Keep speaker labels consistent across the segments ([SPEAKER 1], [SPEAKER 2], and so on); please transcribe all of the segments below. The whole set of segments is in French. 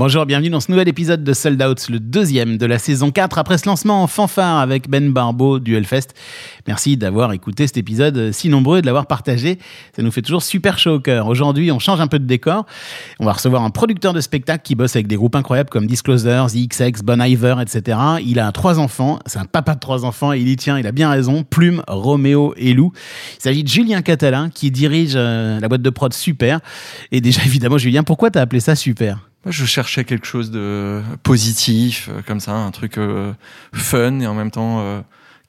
[SPEAKER 1] Bonjour, bienvenue dans ce nouvel épisode de Sold Out, le deuxième de la saison 4, après ce lancement en fanfare avec Ben Barbeau du Hellfest. Merci d'avoir écouté cet épisode si nombreux et de l'avoir partagé. Ça nous fait toujours super chaud au cœur. Aujourd'hui, on change un peu de décor. On va recevoir un producteur de spectacle qui bosse avec des groupes incroyables comme Disclosure, The XX, Bon Iver, etc. Il a trois enfants, c'est un papa de trois enfants il y tient, il a bien raison. Plume, Roméo et Lou. Il s'agit de Julien Catalin qui dirige euh, la boîte de prod Super. Et déjà, évidemment, Julien, pourquoi t'as appelé ça Super?
[SPEAKER 2] Je cherchais quelque chose de positif, euh, comme ça, un truc euh, fun et en même temps euh,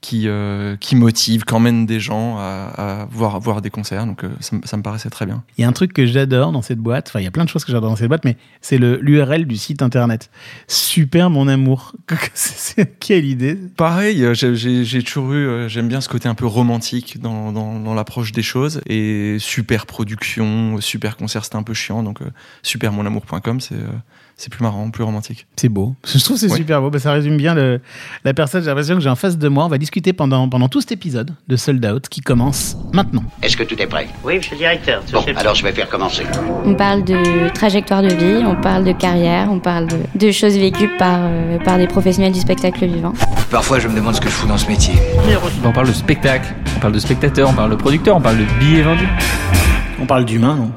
[SPEAKER 2] qui, euh, qui motive, qui emmène des gens à, à voir, voir des concerts. Donc, euh, ça, me- ça me paraissait très bien.
[SPEAKER 1] Il y a un truc que j'adore dans cette boîte, enfin il y a plein de choses que j'adore dans cette boîte, mais c'est l'URL du site internet. Super mon amour. Quelle idée.
[SPEAKER 2] Pareil, euh, j'ai- toujours eu, euh, j'aime bien ce côté un peu romantique dans, dans, dans l'approche des choses. Et super production, super concert, c'était un peu chiant. Donc, euh, supermonamour.com, c'est c'est plus marrant, plus romantique.
[SPEAKER 1] C'est beau. Je trouve que c'est super beau. Bah, ça résume bien le- la personne. J'ai l'impression que j'ai en face de moi. On va discuter pendant, pendant tout cet épisode de Sold Out qui commence maintenant.
[SPEAKER 3] Est-ce que tout est prêt?
[SPEAKER 4] Oui, monsieur le directeur.
[SPEAKER 3] Bon, alors je vais faire commencer.
[SPEAKER 5] On parle de trajectoire de vie, on parle de carrière, on parle de, de choses vécues par, euh, par des professionnels du spectacle vivant.
[SPEAKER 6] Parfois, je me demande ce que je fous dans ce métier.
[SPEAKER 7] On parle de spectacle, on parle de spectateur, on parle de producteur, on parle de billets vendus.
[SPEAKER 1] On parle d'humain, non?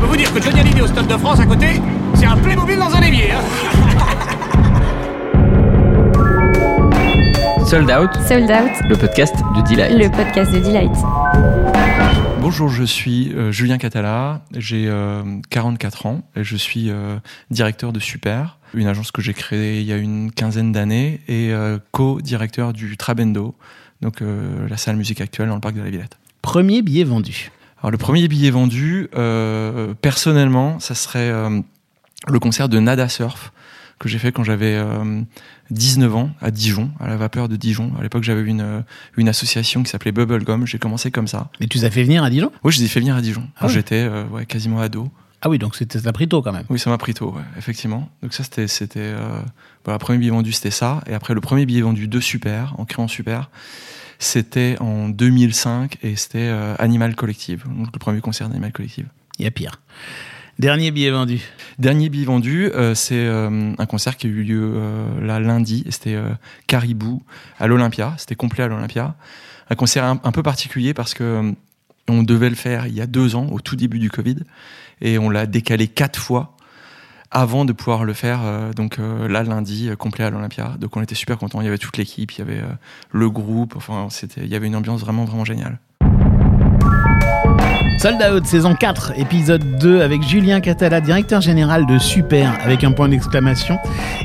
[SPEAKER 4] Peux vous dire que Johnny Hallyday au Stade de France à côté, c'est un Playmobil dans un évier. Hein
[SPEAKER 7] Sold Out,
[SPEAKER 5] Sold Out,
[SPEAKER 7] le podcast de Delight.
[SPEAKER 5] le podcast de Delight.
[SPEAKER 2] Bonjour, je suis euh, Julien Catala, j'ai euh, 44 ans et je suis euh, directeur de Super, une agence que j'ai créée il y a une quinzaine d'années et euh, co-directeur du Trabendo, donc euh, la salle musique actuelle dans le parc de la Villette.
[SPEAKER 1] Premier billet vendu.
[SPEAKER 2] Alors le premier billet vendu, euh, personnellement, ça serait euh, le concert de Nada Surf que j'ai fait quand j'avais euh, 19 ans à Dijon, à la vapeur de Dijon. À l'époque, j'avais une, euh, une association qui s'appelait Bubblegum. J'ai commencé comme ça.
[SPEAKER 1] Mais tu les as fait venir à Dijon?
[SPEAKER 2] Oui, je les ai fait venir à Dijon
[SPEAKER 1] Ah
[SPEAKER 2] j'étais euh, ouais, quasiment ado.
[SPEAKER 1] Ah oui, donc c'était ça pris tôt quand même.
[SPEAKER 2] Oui, ça m'a pris tôt, ouais, effectivement. Donc ça, c'était, c'était, euh, voilà, le premier billet vendu, c'était ça. Et après, le premier billet vendu de Super, en créant Super, c'était en 2005 et c'était euh, Animal Collective, donc le premier concert d'Animal Collective.
[SPEAKER 1] Il y a pire. Dernier billet vendu.
[SPEAKER 2] Dernier billet vendu, euh, c'est euh, un concert qui a eu lieu euh, là lundi. C'était Caribou à l'Olympia. C'était complet à l'Olympia. Un concert un, un peu particulier parce que on devait le faire il y a deux ans, au tout début du Covid, et on l'a décalé quatre fois avant de pouvoir le faire. euh, donc euh, là lundi, euh, complet à l'Olympia. Donc on était super contents. Il y avait toute l'équipe, il y avait le groupe. Enfin, c'était, il y avait une ambiance vraiment vraiment géniale.
[SPEAKER 1] Sold Out, saison 4, épisode 2, avec Julien Catala, directeur général de Super, avec un point d'exclamation,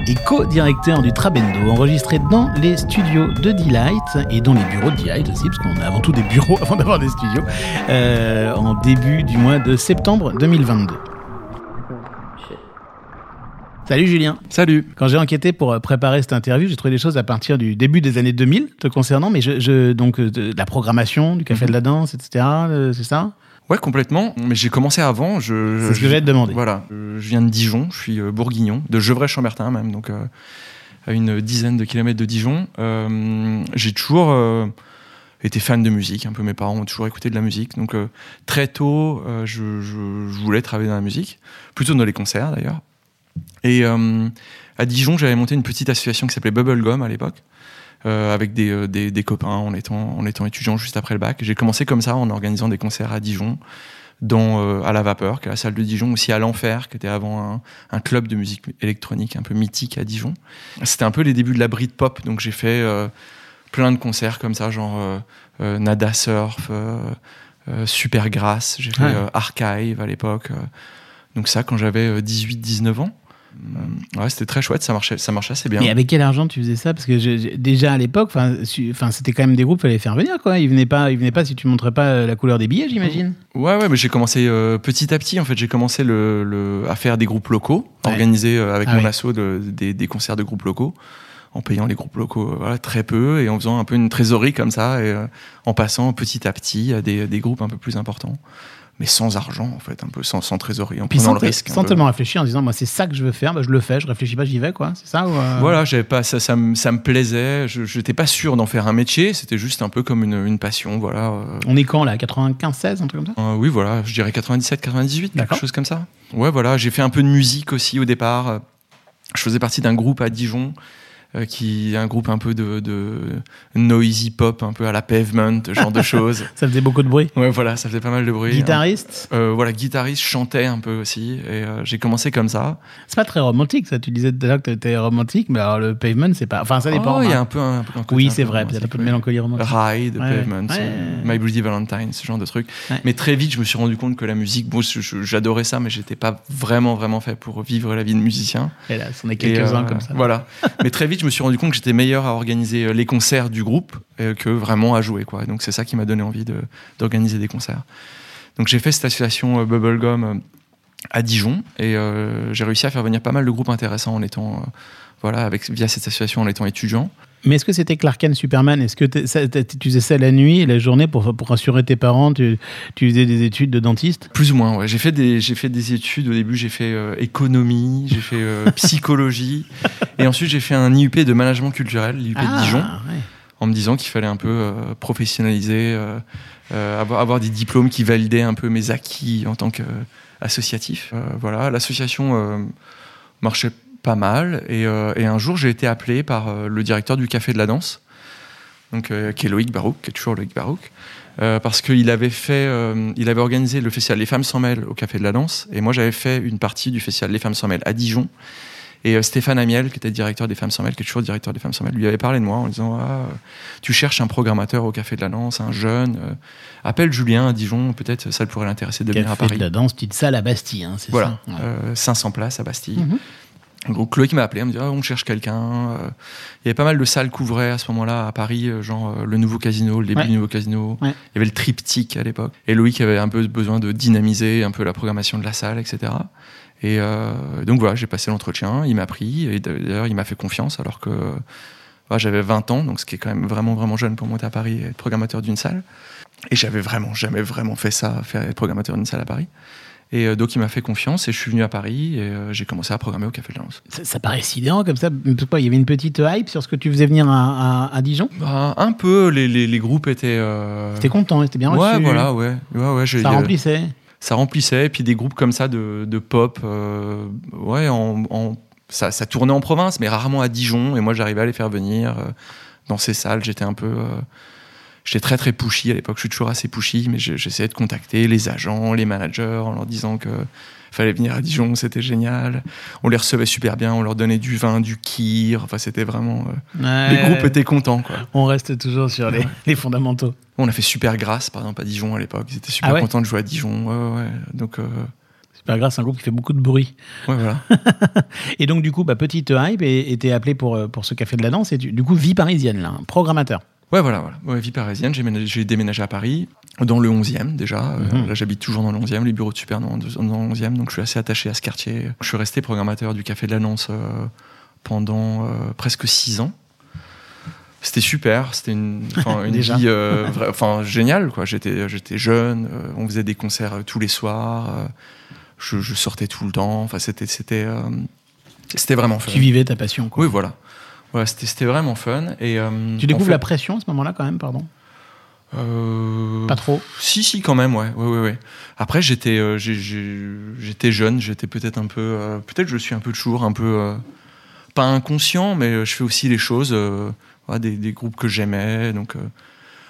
[SPEAKER 1] et co-directeur du Trabendo, enregistré dans les studios de Delight, et dans les bureaux de Delight aussi, parce qu'on a avant tout des bureaux avant d'avoir des studios, en début du mois de septembre 2022. Salut Julien.
[SPEAKER 2] Salut.
[SPEAKER 1] Quand j'ai enquêté pour euh, préparer cette interview, j'ai trouvé des choses à partir du début des années 2000 te concernant, mais je, je- donc euh, de la programmation, du café de la danse, etc. euh, C'est ça?
[SPEAKER 2] Ouais, complètement. Mais j'ai commencé avant. Je,
[SPEAKER 1] C'est ce que j'allais te demander.
[SPEAKER 2] Voilà. Je viens de Dijon, je suis bourguignon, de Gevrey-Chambertin même, donc euh, à une dizaine de kilomètres de Dijon. Euh, j'ai toujours été fan de musique, un peu mes parents ont toujours écouté de la musique. Donc euh, très tôt, euh, je, je- je voulais travailler dans la musique, plutôt dans les concerts d'ailleurs. Et euh, à Dijon, j'avais monté une petite association qui s'appelait Bubblegum à l'époque. euh, avec des, euh, des, des copains en étant, en étant étudiant juste après le bac. J'ai commencé comme ça en organisant des concerts à Dijon, dans, euh, à la Vapeur, qui est la salle de Dijon, aussi à l'Enfer, qui était avant un, un club de musique électronique un peu mythique à Dijon. C'était un peu les débuts de la Britpop, donc j'ai fait plein de concerts comme ça, genre Nada Surf, Super Grasse, j'ai fait
[SPEAKER 1] Ouais.
[SPEAKER 2] Archive à l'époque. donc ça, quand j'avais 18-19 ans. Euh, Ouais, c'était très chouette, ça marchait, ça marchait assez bien.
[SPEAKER 1] Mais avec quel argent tu faisais ça? Parce que je- je- déjà à l'époque, enfin, c'était quand même des groupes qu'il fallait faire venir, quoi. Ils venaient pas, ils venaient pas si tu montrais pas euh, la couleur des billets, j'imagine.
[SPEAKER 2] Ouais, ouais, mais j'ai commencé euh, petit à petit. En fait, j'ai commencé le, le- à faire des groupes locaux,
[SPEAKER 1] Ouais.
[SPEAKER 2] organiser euh, avec
[SPEAKER 1] Ah
[SPEAKER 2] mon
[SPEAKER 1] oui.
[SPEAKER 2] asso de- des, des concerts de groupes locaux, en payant les groupes locaux voilà, très peu et en faisant un peu une trésorerie comme ça, et euh, en passant petit à petit à des, des groupes un peu plus importants. Mais sans argent, en fait, un peu sans, sans trésorerie, en
[SPEAKER 1] Puis
[SPEAKER 2] prenant
[SPEAKER 1] sans,
[SPEAKER 2] le risque.
[SPEAKER 1] sans tellement réfléchir en disant, moi, c'est ça que je veux faire, bah, je le fais, je réfléchis pas, j'y vais, quoi. C'est ça ou, euh,
[SPEAKER 2] Voilà, j'avais pas ça, ça, me, ça me plaisait. Je n'étais pas sûr d'en faire un métier. C'était juste un peu comme une, une passion, voilà. euh,
[SPEAKER 1] On est quand là 95, 16, un truc comme ça?
[SPEAKER 2] Euh, oui, voilà, je dirais 97, 98, quelque chose comme ça. Ouais, voilà, j'ai fait un peu de musique aussi au départ. je faisais partie d'un groupe à Dijon qui est un groupe un peu de, de noisy pop, un peu à la pavement, ce genre de choses.
[SPEAKER 1] Ça faisait beaucoup de bruit.
[SPEAKER 2] Ouais, voilà, ça faisait pas mal de bruit.
[SPEAKER 1] Guitariste
[SPEAKER 2] Euh, voilà, guitariste, chantais un peu aussi. Et euh, j'ai commencé comme ça.
[SPEAKER 1] C'est pas très romantique, ça. Tu disais tout à l'heure que t'étais romantique, mais alors le pavement, c'est pas. Enfin, ça dépend.
[SPEAKER 2] Oh, il y a
[SPEAKER 1] hein.
[SPEAKER 2] un peu un, un côté
[SPEAKER 1] Oui, c'est vrai,
[SPEAKER 2] romantique,
[SPEAKER 1] peut-être un peu de mélancolie romantique.
[SPEAKER 2] Ride,
[SPEAKER 1] Ouais,
[SPEAKER 2] Pavement,
[SPEAKER 1] ouais.
[SPEAKER 2] euh, My Bloody Valentine, ce genre de trucs. Mais très vite, je me suis rendu compte que la musique, bon, j'adorais ça, mais j'étais pas vraiment, vraiment fait pour vivre la vie de musicien.
[SPEAKER 1] Et là, c'en est quelques-uns
[SPEAKER 2] euh,
[SPEAKER 1] comme ça.
[SPEAKER 2] Voilà. mais très vite, je me suis rendu compte que j'étais meilleur à organiser euh, les concerts du groupe euh, que vraiment à jouer. Quoi. Donc c'est ça qui m'a donné envie d'organiser des concerts. Donc j'ai fait cette association euh, Bubblegum à Dijon et j'ai réussi à faire venir pas mal de groupes intéressants en étant, voilà, avec, via cette association en étant étudiant.
[SPEAKER 1] Mais est-ce que c'était Clark Kent Superman? Est-ce que tu faisais ça la nuit et la journée pour, pour rassurer tes parents? Tu, tu faisais des études de dentiste?
[SPEAKER 2] Plus ou moins, ouais. J'ai fait des, j'ai fait des études. Au début, j'ai fait euh, économie, j'ai fait euh, psychologie, et ensuite j'ai fait un IUP de management culturel, l'IUP de Dijon,
[SPEAKER 1] Ah, ouais.
[SPEAKER 2] en me disant qu'il fallait un peu euh, professionnaliser, avoir, avoir des diplômes qui validaient un peu mes acquis en tant qu'associatif. voilà, l'association marchait pas mal, et, euh, et un jour j'ai été appelé par euh, le directeur du Café de la Danse, donc, euh, qui est Loïc Barouk, qui est toujours Loïc Barouk. Euh, parce qu'il avait fait, euh, il avait organisé le festival Les Femmes sans mêle au Café de la Danse, et moi j'avais fait une partie du festival Les Femmes sans mêle à Dijon. Et euh, Stéphane Amiel, qui était directeur des Femmes sans mêle, qui est toujours directeur des Femmes sans mêle, lui avait parlé de moi en disant ah, euh, Tu cherches un programmateur au Café de la Danse, un jeune, euh, appelle Julien à Dijon, peut-être ça pourrait l'intéresser de venir à
[SPEAKER 1] Café
[SPEAKER 2] Paris.
[SPEAKER 1] de la danse, petite salle à Bastille, hein, c'est
[SPEAKER 2] Voilà,
[SPEAKER 1] ça? Ouais.
[SPEAKER 2] euh, 500 places à Bastille.
[SPEAKER 1] Mhm.
[SPEAKER 2] Donc Loïc m'a appelé, il me dit Ah, on cherche quelqu'un. Euh, Il y avait pas mal de salles qu'ouvraient à ce moment-là à Paris, euh, genre euh, le nouveau casino, le début
[SPEAKER 1] Ouais.
[SPEAKER 2] du nouveau casino.
[SPEAKER 1] Ouais.
[SPEAKER 2] Il y avait le triptyque à l'époque. Et Loïc avait un peu besoin de dynamiser un peu la programmation de la salle, etc. Et euh, donc voilà, j'ai passé l'entretien, il m'a pris, et d'ailleurs il m'a fait confiance alors que j'avais 20 ans, donc ce qui est quand même vraiment vraiment jeune pour monter à Paris et être programmateur d'une salle. Et j'avais vraiment jamais vraiment fait ça, faire être programmateur d'une salle à Paris. Et euh, donc il m'a fait confiance et je suis venu à Paris et euh, j'ai commencé à programmer au Café de la Danse.
[SPEAKER 1] Ça, ça paraît sidérant comme ça. Mais pourquoi? Il y avait une petite hype sur ce que tu faisais venir à, à- à Dijon?
[SPEAKER 2] Bah, un peu, les, les, les groupes étaient. euh,
[SPEAKER 1] T'étais content, t'étais bien
[SPEAKER 2] Ouais,
[SPEAKER 1] reçu.
[SPEAKER 2] voilà, ouais. ouais, ouais j'ai-
[SPEAKER 1] Ça remplissait.
[SPEAKER 2] ça remplissait. Et puis des groupes comme ça de, de pop, ouais, en, en- ça, ça tournait en province, mais rarement à Dijon. Et moi, j'arrivais à les faire venir euh, dans ces salles. J'étais un peu. euh, J'étais très très pushy à l'époque, je suis toujours assez pushy, mais j'essayais de contacter les agents, les managers en leur disant que fallait venir à Dijon, c'était génial. On les recevait super bien, on leur donnait du vin, du kir, enfin c'était vraiment... euh, Les groupes étaient contents quoi.
[SPEAKER 1] On reste toujours sur les, les fondamentaux.
[SPEAKER 2] On a fait super grâce par exemple à Dijon à l'époque, ils étaient super
[SPEAKER 1] Ah ouais
[SPEAKER 2] contents de jouer à Dijon, ouais, ouais. Donc euh,
[SPEAKER 1] Super grâce, c'est un groupe qui fait beaucoup de bruit.
[SPEAKER 2] ouais voilà.
[SPEAKER 1] Et donc, du coup, bah, petite hype et t'es appelé pour, euh, pour ce café de la danse. Et tu- du coup, vie parisienne, là, programmateur.
[SPEAKER 2] Ouais, voilà, voilà. Ouais, vie parisienne, j'ai ménagé- j'ai déménagé à Paris, dans le 11e déjà. Euh,
[SPEAKER 1] Mhm.
[SPEAKER 2] là, j'habite toujours dans le 11e, les bureaux de Super dans, dans le 11e, donc je suis assez attaché à ce quartier. Je suis resté programmateur du Café de l'Annonce euh, pendant euh, presque six ans. C'était super, c'était une, vie euh, enfin, géniale. J'étais, jeune, on faisait des concerts tous les soirs, je, je sortais tout le temps. Enfin, c'était, c'était vraiment fun.
[SPEAKER 1] Tu vivais ta passion, quoi.
[SPEAKER 2] Oui, voilà. Voilà, c'était, vraiment fun. Et, euh,
[SPEAKER 1] Tu découvres
[SPEAKER 2] fait-
[SPEAKER 1] la pression à ce moment-là, quand même, pardon?
[SPEAKER 2] Euh,
[SPEAKER 1] Pas trop.
[SPEAKER 2] Si, si, quand même, ouais. ouais, ouais, ouais. Après, j'étais, euh, j'étais jeune, j'étais peut-être un peu, euh, peut-être je suis un peu toujours un peu, pas inconscient, mais je fais aussi les choses, des, des groupes que j'aimais, donc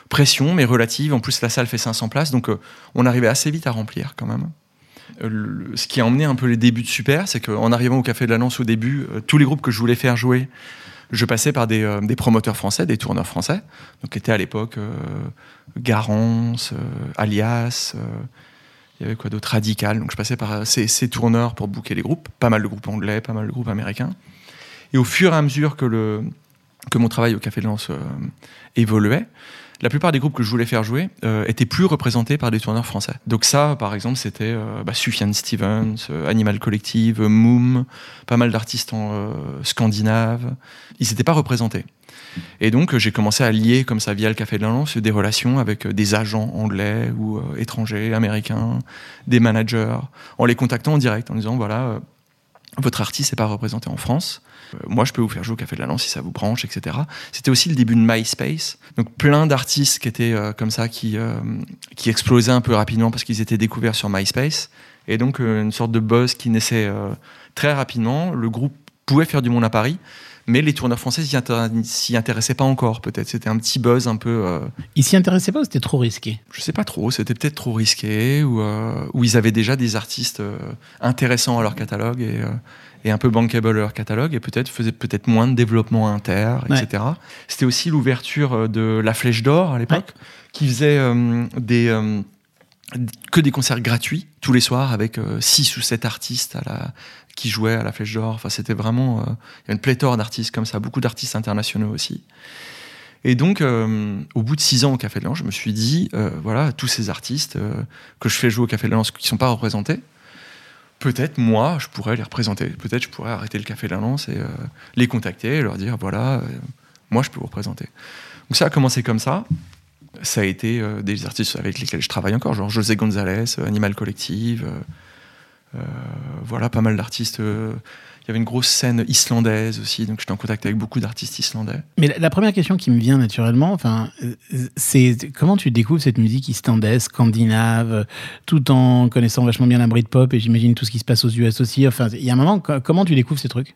[SPEAKER 2] pression, mais relative. En plus, la salle fait 500 places, donc on arrivait assez vite à remplir quand même. Le- ce qui a emmené un peu les débuts de Super, c'est qu'en arrivant au Café de la Lance au début, tous les groupes que je voulais faire jouer, je passais par des, euh, des promoteurs français, des tourneurs français, donc qui étaient à l'époque euh, Garance, euh, Alias, il y avait quoi d'autre Radical. Donc je passais par ces, tourneurs pour booker les groupes, pas mal de groupes anglais, pas mal de groupes américains. Et au fur et à mesure que, le, que mon travail au Café de Lance euh, évoluait, la plupart des groupes que je voulais faire jouer euh, étaient plus représentés par des tourneurs français. Donc ça, par exemple, c'était euh, bah, Stevens, euh, Animal Collective, Moom, pas mal d'artistes en, euh, scandinaves. Ils n'étaient pas représentés. Et donc euh, j'ai commencé à lier comme ça via le Café de la Lance des relations avec euh, des agents anglais ou étrangers, américains, des managers, en les contactant en direct, en disant voilà, votre artiste n'est pas représenté en France. Euh, moi, je peux vous faire jouer au Café de la Lance si ça vous branche, etc. C'était aussi le début de MySpace. Donc, plein d'artistes qui étaient euh, comme ça, qui, euh, qui explosaient un peu rapidement parce qu'ils étaient découverts sur MySpace. Et donc, une sorte de buzz qui naissait très rapidement. Le groupe pouvait faire du monde à Paris, mais les tourneurs français s'y intér- s'y intéressaient pas encore, peut-être. C'était un petit buzz un peu. euh,
[SPEAKER 1] Ils s'y intéressaient pas ou c'était trop risqué?
[SPEAKER 2] Je sais pas trop, c'était peut-être trop risqué, ou, euh, ou ils avaient déjà des artistes euh, intéressants à leur catalogue et, euh, et un peu bankable à leur catalogue, et peut-être faisaient peut-être moins de développement inter,
[SPEAKER 1] Ouais.
[SPEAKER 2] etc. C'était aussi l'ouverture euh, de La Flèche d'Or à l'époque, qui faisait des, que des concerts gratuits tous les soirs avec 6 ou 7 artistes à la, qui jouaient à La Flèche d'Or. Enfin, c'était vraiment. euh, il y a une pléthore d'artistes comme ça, beaucoup d'artistes internationaux aussi. Et donc, euh, au bout de six ans au Café de l'Anse, je me suis dit, euh, voilà, tous ces artistes que je fais jouer au Café de l'Anse qui ne sont pas représentés, peut-être moi, je pourrais les représenter. Peut-être je pourrais arrêter le Café de l'Anse et les contacter et leur dire, voilà, moi, je peux vous représenter. Donc ça a commencé comme ça. Ça a été des artistes avec lesquels je travaille encore, genre José González, Animal Collective, voilà, pas mal d'artistes. euh, il y avait une grosse scène islandaise aussi, donc j'étais en contact avec beaucoup d'artistes islandais.
[SPEAKER 1] Mais la, la première question qui me vient naturellement, enfin, euh, c'est comment tu découvres cette musique islandaise, scandinave, euh, tout en connaissant vachement bien la Britpop et j'imagine tout ce qui se passe aux US aussi. Enfin, il y a un moment, co- comment tu découvres ces trucs?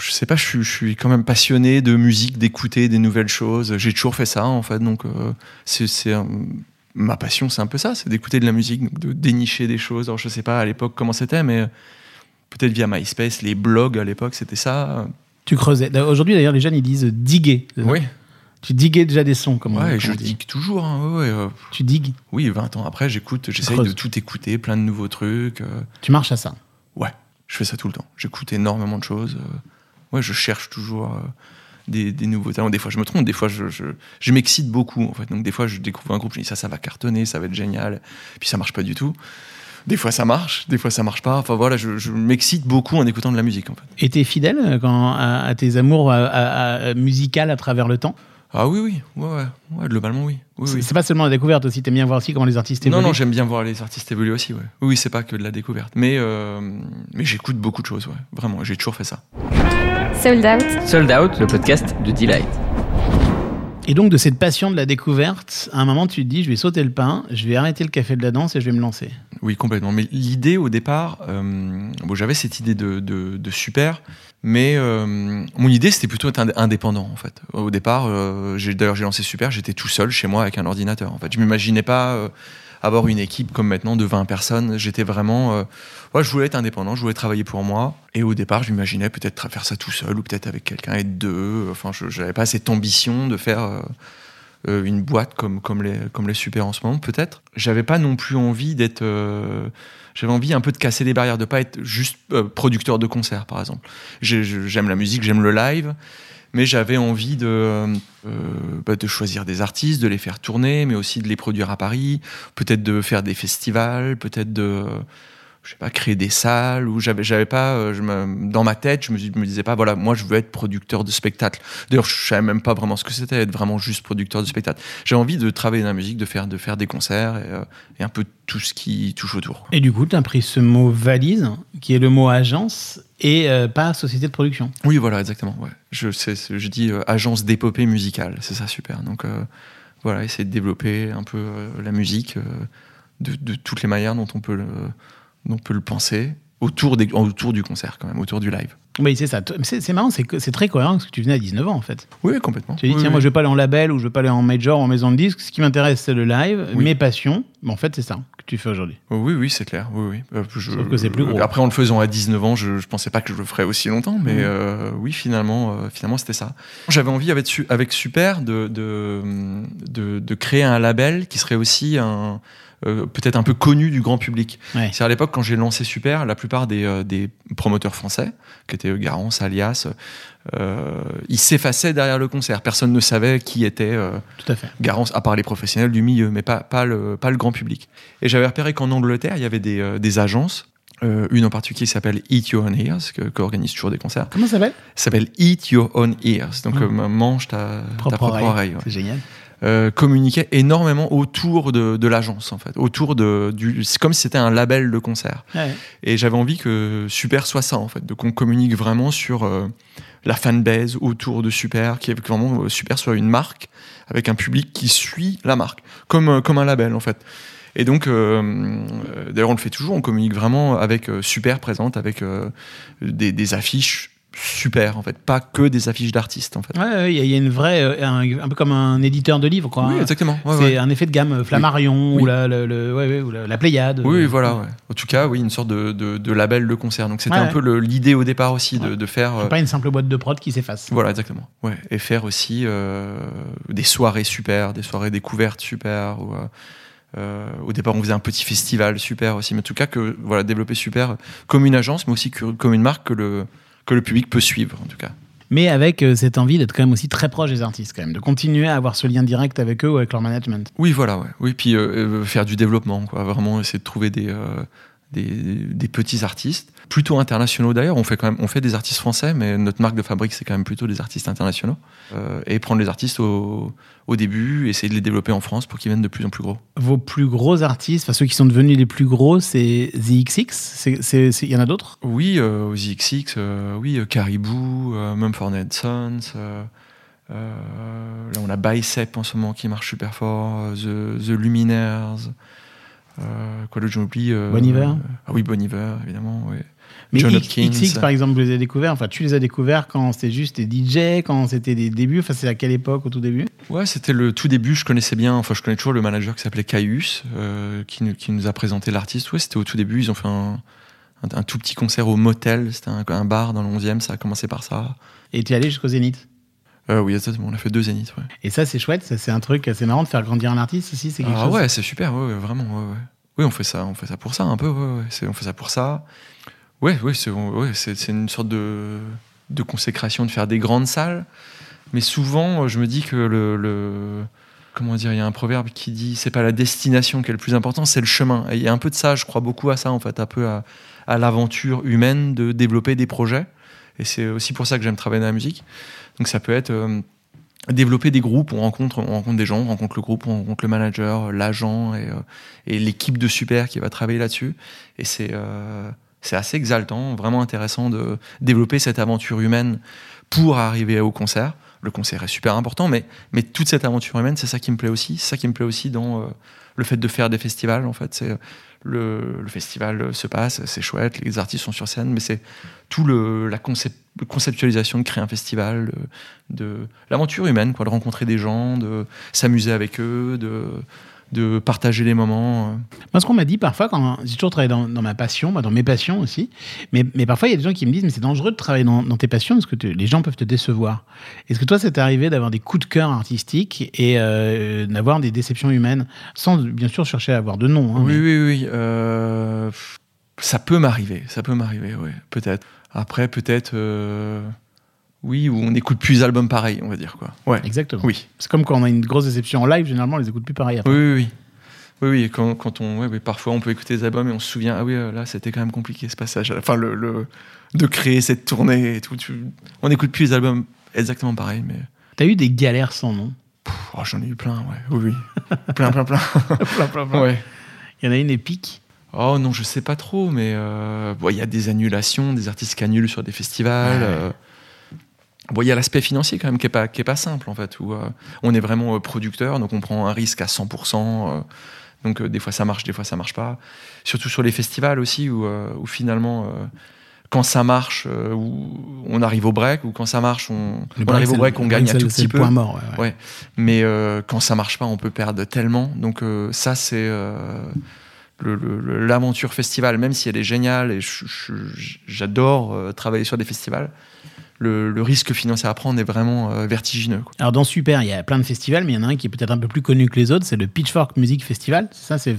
[SPEAKER 2] Je sais pas, je suis, je suis quand même passionné de musique, d'écouter des nouvelles choses. J'ai toujours fait ça, en fait. Donc, euh, c'est, euh, ma passion, c'est un peu ça, c'est d'écouter de la musique, donc de dénicher des choses. Alors, je sais pas à l'époque comment c'était, mais euh, peut-être via MySpace, les blogs à l'époque, c'était ça.
[SPEAKER 1] Tu creusais. Aujourd'hui, d'ailleurs, les jeunes ils disent diguer.
[SPEAKER 2] Oui,
[SPEAKER 1] Tu diguais déjà des sons, comme on,
[SPEAKER 2] ouais, je
[SPEAKER 1] on dit.
[SPEAKER 2] dis toujours. hein, ouais, ouais, euh,
[SPEAKER 1] Tu digues.
[SPEAKER 2] oui, 20 ans après, j'écoute, j'essaye de tout écouter, plein de nouveaux trucs. euh,
[SPEAKER 1] Tu marches à ça.
[SPEAKER 2] Ouais, je fais ça tout le temps. J'écoute énormément de choses. euh, ouais, je cherche toujours euh, des, des nouveaux talents. Des fois, je me trompe. Des fois, je, je, je m'excite beaucoup. En fait. Donc, des fois, je découvre un groupe. Je me dis ça, ça va cartonner, ça va être génial. Puis ça marche pas du tout. Des fois, ça marche. Des fois, ça marche pas. Enfin voilà, je, je m'excite beaucoup en écoutant de la musique. En fait.
[SPEAKER 1] Et t'es fidèle euh, quand, à, à tes amours à- à- à- musicales à travers le temps?
[SPEAKER 2] Ah oui, oui, ouais, ouais, ouais globalement oui. oui,
[SPEAKER 1] C'est
[SPEAKER 2] oui.
[SPEAKER 1] pas seulement la découverte aussi, t'aimes bien voir aussi comment les artistes évoluent?
[SPEAKER 2] Non, non, j'aime bien voir les artistes évoluer aussi. Ouais. Oui, oui, c'est pas que de la découverte. Mais, euh, mais j'écoute beaucoup de choses. Ouais. Vraiment, j'ai toujours fait ça.
[SPEAKER 5] Sold Out,
[SPEAKER 7] Sold Out, le podcast de Delight.
[SPEAKER 1] Et donc, de cette passion de la découverte, à un moment, tu te dis, je vais sauter le pain, je vais arrêter le café de la danse et je vais me lancer.
[SPEAKER 2] Oui, complètement. Mais l'idée au départ, euh, bon, j'avais cette idée de, de, de super, mais euh, mon idée c'était plutôt être indé- indépendant en fait. Au départ, euh, d'ailleurs j'ai lancé super, j'étais tout seul chez moi avec un ordinateur. En fait, je m'imaginais pas euh, avoir une équipe comme maintenant de 20 personnes. J'étais vraiment, euh, je voulais être indépendant, je voulais travailler pour moi. Et au départ, je m'imaginais peut-être faire ça tout seul ou peut-être avec quelqu'un, être deux. Enfin, je n'avais pas cette ambition de faire. euh, euh, une boîte comme, comme, les, comme les super en ce moment, peut-être. J'avais pas non plus envie d'être. euh, j'avais envie un peu de casser les barrières, de pas être juste producteur de concerts, par exemple. J'aime la musique, j'aime le live, mais j'avais envie de, euh, bah, de choisir des artistes, de les faire tourner, mais aussi de les produire à Paris, peut-être de faire des festivals, peut-être de. Je sais pas, créer des salles, où j'avais, j'avais pas, euh, je me, dans ma tête, je me, me disais pas, voilà, moi je veux être producteur de spectacle. D'ailleurs, je savais même pas vraiment ce que c'était, être vraiment juste producteur de spectacle. J'ai envie de travailler dans la musique, de faire, de faire des concerts et, euh, et un peu tout ce qui touche autour.
[SPEAKER 1] Et du coup, tu as pris ce mot valise, qui est le mot agence, et euh, pas société de production.
[SPEAKER 2] Oui, voilà, exactement. Ouais. Je, c'est- c'est- je dis euh, agence d'épopée musicale, c'est ça, super. Donc voilà, essayer de développer un peu la musique de, de toutes les manières dont on peut le, on peut le penser, autour, des, autour du concert quand même, autour du live.
[SPEAKER 1] Oui, c'est ça. C'est c'est marrant, c'est très cohérent parce que tu venais à 19 ans en fait.
[SPEAKER 2] Oui, complètement.
[SPEAKER 1] Tu dis, tiens,
[SPEAKER 2] oui.
[SPEAKER 1] moi je veux pas aller en label ou je veux pas aller en major ou en maison de disque. Ce qui m'intéresse, c'est le live,
[SPEAKER 2] Oui.
[SPEAKER 1] mes passions. Mais en fait, c'est ça que tu fais aujourd'hui.
[SPEAKER 2] Oh, Oui, oui, c'est clair. Oui, oui. Euh, je-
[SPEAKER 1] Sauf que c'est plus gros.
[SPEAKER 2] Après, en le faisant à 19 ans, je, je pensais pas que je le ferais aussi longtemps, mais
[SPEAKER 1] Mhm.
[SPEAKER 2] euh, oui, finalement, euh, finalement, c'était ça. J'avais envie avec, avec Super de, de, de, de créer un label qui serait aussi un euh, peut-être un peu connu du grand public.
[SPEAKER 1] Ouais.
[SPEAKER 2] C'est à l'époque quand j'ai lancé Super, la plupart des, euh, des promoteurs français, qui étaient euh, Garance, Alias, euh, ils s'effaçaient derrière le concert. Personne ne savait qui était.
[SPEAKER 1] Tout à fait.
[SPEAKER 2] Garance, à part les professionnels du milieu, mais pas, pas, le, pas le grand public. Et j'avais repéré qu'en Angleterre, il y avait des, des agences, euh, une en particulier qui s'appelle Eat Your Own Ears, qui organise toujours des concerts.
[SPEAKER 1] Comment ça s'appelle?
[SPEAKER 2] Ça s'appelle Eat Your Own Ears, donc euh, mange ta ta propre, oreille. ouais.
[SPEAKER 1] C'est génial.
[SPEAKER 2] Euh, communiquait énormément autour de, de l'agence, en fait. Autour de, du, c'est comme si c'était un label de concert.
[SPEAKER 1] Ouais.
[SPEAKER 2] Et j'avais envie que Super soit ça, en fait, de qu'on communique vraiment sur euh, la fanbase autour de Super, qui est vraiment euh, Super soit une marque avec un public qui suit la marque, comme, comme un label, en fait. Et donc, euh, euh, d'ailleurs, on le fait toujours, on communique vraiment avec euh, Super présente, avec des, des affiches super en fait, pas que des affiches d'artistes en fait.
[SPEAKER 1] Ouais, il y, a- une vraie, euh, un, un peu comme un éditeur de livres, quoi.
[SPEAKER 2] Oui,
[SPEAKER 1] hein.
[SPEAKER 2] exactement. ouais,
[SPEAKER 1] c'est
[SPEAKER 2] ouais.
[SPEAKER 1] un effet de gamme, euh, Flammarion
[SPEAKER 2] Oui.
[SPEAKER 1] ou la, le- le- ouais, ouais, ou la, la Pléiade.
[SPEAKER 2] Oui,
[SPEAKER 1] euh,
[SPEAKER 2] voilà. En tout cas, oui, une sorte de, de, de label de concert. Donc c'était un peu l'idée au départ aussi de, de faire. euh,
[SPEAKER 1] Pas une simple boîte de prod qui s'efface.
[SPEAKER 2] Voilà, exactement. Ouais. Et faire aussi euh, des soirées super, des soirées découvertes super. Ou, euh, au départ, on faisait un petit festival super aussi. Mais en tout cas, que voilà, développer super comme une agence, mais aussi que- comme une marque que le, que le public peut suivre, en tout cas.
[SPEAKER 1] Mais avec euh, cette envie d'être quand même aussi très proche des artistes, quand même, de continuer à avoir ce lien direct avec eux ou avec leur management.
[SPEAKER 2] Oui, voilà, ouais. Oui, puis euh, euh, faire du développement, quoi. Vraiment essayer de trouver des, des, des petits artistes, plutôt internationaux d'ailleurs. On fait quand même, on fait des artistes français, mais notre marque de fabrique c'est quand même plutôt des artistes internationaux. Euh, et prendre les artistes au, au début, essayer de les développer en France pour qu'ils viennent de plus en plus gros.
[SPEAKER 1] Vos plus gros artistes, enfin ceux qui sont devenus les plus gros, c'est The XX. Il y en a d'autres?
[SPEAKER 2] Oui, euh, aux ZXX, euh, oui, Caribou, Mumford Sons. Là, on a Bicep en ce moment qui marche super fort. The, The Luminaires. Quoi d'autre, j'oublie
[SPEAKER 1] Bon Iver
[SPEAKER 2] Ah oui, Bon Iver, évidemment. Oui.
[SPEAKER 1] Mais
[SPEAKER 2] John Hopkins.
[SPEAKER 1] XX, par exemple, vous les avez découverts. Enfin, tu les as découverts quand c'était juste des DJ, quand c'était des débuts. Enfin, c'est à quelle époque au tout début?
[SPEAKER 2] Ouais, c'était le tout début. Je connaissais bien, enfin, je connais toujours le manager qui s'appelait Caius, euh, qui, nous, qui nous a présenté l'artiste. Ouais, c'était au tout début. Ils ont fait un, un, un tout petit concert au motel. C'était un, un bar dans le 11e. Ça a commencé par ça.
[SPEAKER 1] Et tu es allé jusqu'au Zénith?
[SPEAKER 2] Euh, oui. On a fait deux zéniths. Ouais.
[SPEAKER 1] Et ça, c'est chouette. C'est un truc assez marrant de faire grandir un artiste aussi. C'est quelque
[SPEAKER 2] Ah
[SPEAKER 1] chose.
[SPEAKER 2] ouais, c'est super. Ouais, ouais, vraiment. Oui, on fait ça. On fait ça pour ça un peu. C'est- On fait ça pour ça. Ouais, ouais, c'est une sorte de, de consécration de faire des grandes salles. Mais souvent, euh, je me dis que le, comment dire, il y a un proverbe qui dit c'est pas la destination qui est le plus important, c'est le chemin. Et il y a un peu de ça. Je crois beaucoup à ça en fait, un peu à, l'aventure humaine de développer des projets. Et c'est aussi pour ça que j'aime travailler dans la musique. Donc ça peut être euh, développer des groupes, on rencontre, on rencontre des gens, on rencontre le groupe, on rencontre le manager, l'agent et, euh, l'équipe de super qui va travailler là-dessus. Et c'est euh, c'est assez exaltant, vraiment intéressant de développer cette aventure humaine pour arriver au concert. Le concert est super important, mais, mais toute cette aventure humaine, c'est ça qui me plaît aussi. C'est ça qui me plaît aussi dans euh, le fait de faire des festivals. En fait, le, festival se passe, c'est chouette, les artistes sont sur scène, mais c'est tout le la concep- conceptualisation de créer un festival, de, de l'aventure humaine, quoi, de rencontrer des gens, de s'amuser avec eux, de de partager les moments. euh.
[SPEAKER 1] Moi, ce qu'on m'a dit parfois, quand j'ai toujours travaillé dans, dans ma passion, moi, dans mes passions aussi, mais, mais parfois il y a des gens qui me disent mais c'est dangereux de travailler dans, dans tes passions parce que te- les gens peuvent te décevoir. Est-ce que toi, c'est arrivé d'avoir des coups de cœur artistiques et euh, d'avoir des déceptions humaines, sans bien sûr chercher à avoir de nom hein,
[SPEAKER 2] Oui,
[SPEAKER 1] mais-
[SPEAKER 2] oui, oui. euh, ça peut m'arriver, ça peut m'arriver, oui, peut-être. Après, peut-être, euh, oui, où on n'écoute plus les albums pareils, on va dire quoi. Ouais.
[SPEAKER 1] Exactement.
[SPEAKER 2] Oui.
[SPEAKER 1] C'est comme quand on a une grosse déception en live, généralement on les écoute plus pareil. après.
[SPEAKER 2] Oui, oui, oui. Oui, oui, quand, quand on, ouais, oui, parfois on peut écouter des albums et on se souvient, ah oui, euh, là c'était quand même compliqué ce passage. Enfin, le, le- de créer cette tournée et tout. tu- on n'écoute plus les albums exactement pareil, mais
[SPEAKER 1] T'as eu des galères sans nom?
[SPEAKER 2] Oh, j'en ai eu plein, ouais. Oui, oui. plein, plein, plein.
[SPEAKER 1] Plein, plein, plein.
[SPEAKER 2] ouais.
[SPEAKER 1] Il y en a une épique?
[SPEAKER 2] Oh non, je sais pas trop, mais euh, bon, il y a des annulations, des artistes qui annulent sur des festivals.
[SPEAKER 1] Ouais.
[SPEAKER 2] euh. Bon, il y a l'aspect financier quand même qui est pas, qui est pas simple en fait, où euh, on est vraiment euh, producteur, donc on prend un risque à 100%. euh, donc euh, des fois ça marche, des fois ça marche pas. Surtout sur les festivals aussi, où, où finalement, quand ça marche, où on arrive au break, ou quand ça marche, on, arrive au break,
[SPEAKER 1] le-
[SPEAKER 2] on gagne un tout petit peu.
[SPEAKER 1] point mort. ouais, ouais.
[SPEAKER 2] Ouais. Mais quand ça marche pas, on peut perdre tellement. Donc ça, c'est l'aventure festival, même si elle est géniale et j'adore travailler sur des festivals. Le, le risque financier à prendre est vraiment euh, vertigineux. quoi.
[SPEAKER 1] Alors dans Super, il y a plein de festivals, mais il y en a un qui est peut-être un peu plus connu que les autres, c'est le Pitchfork Music Festival. C'est ça, c'est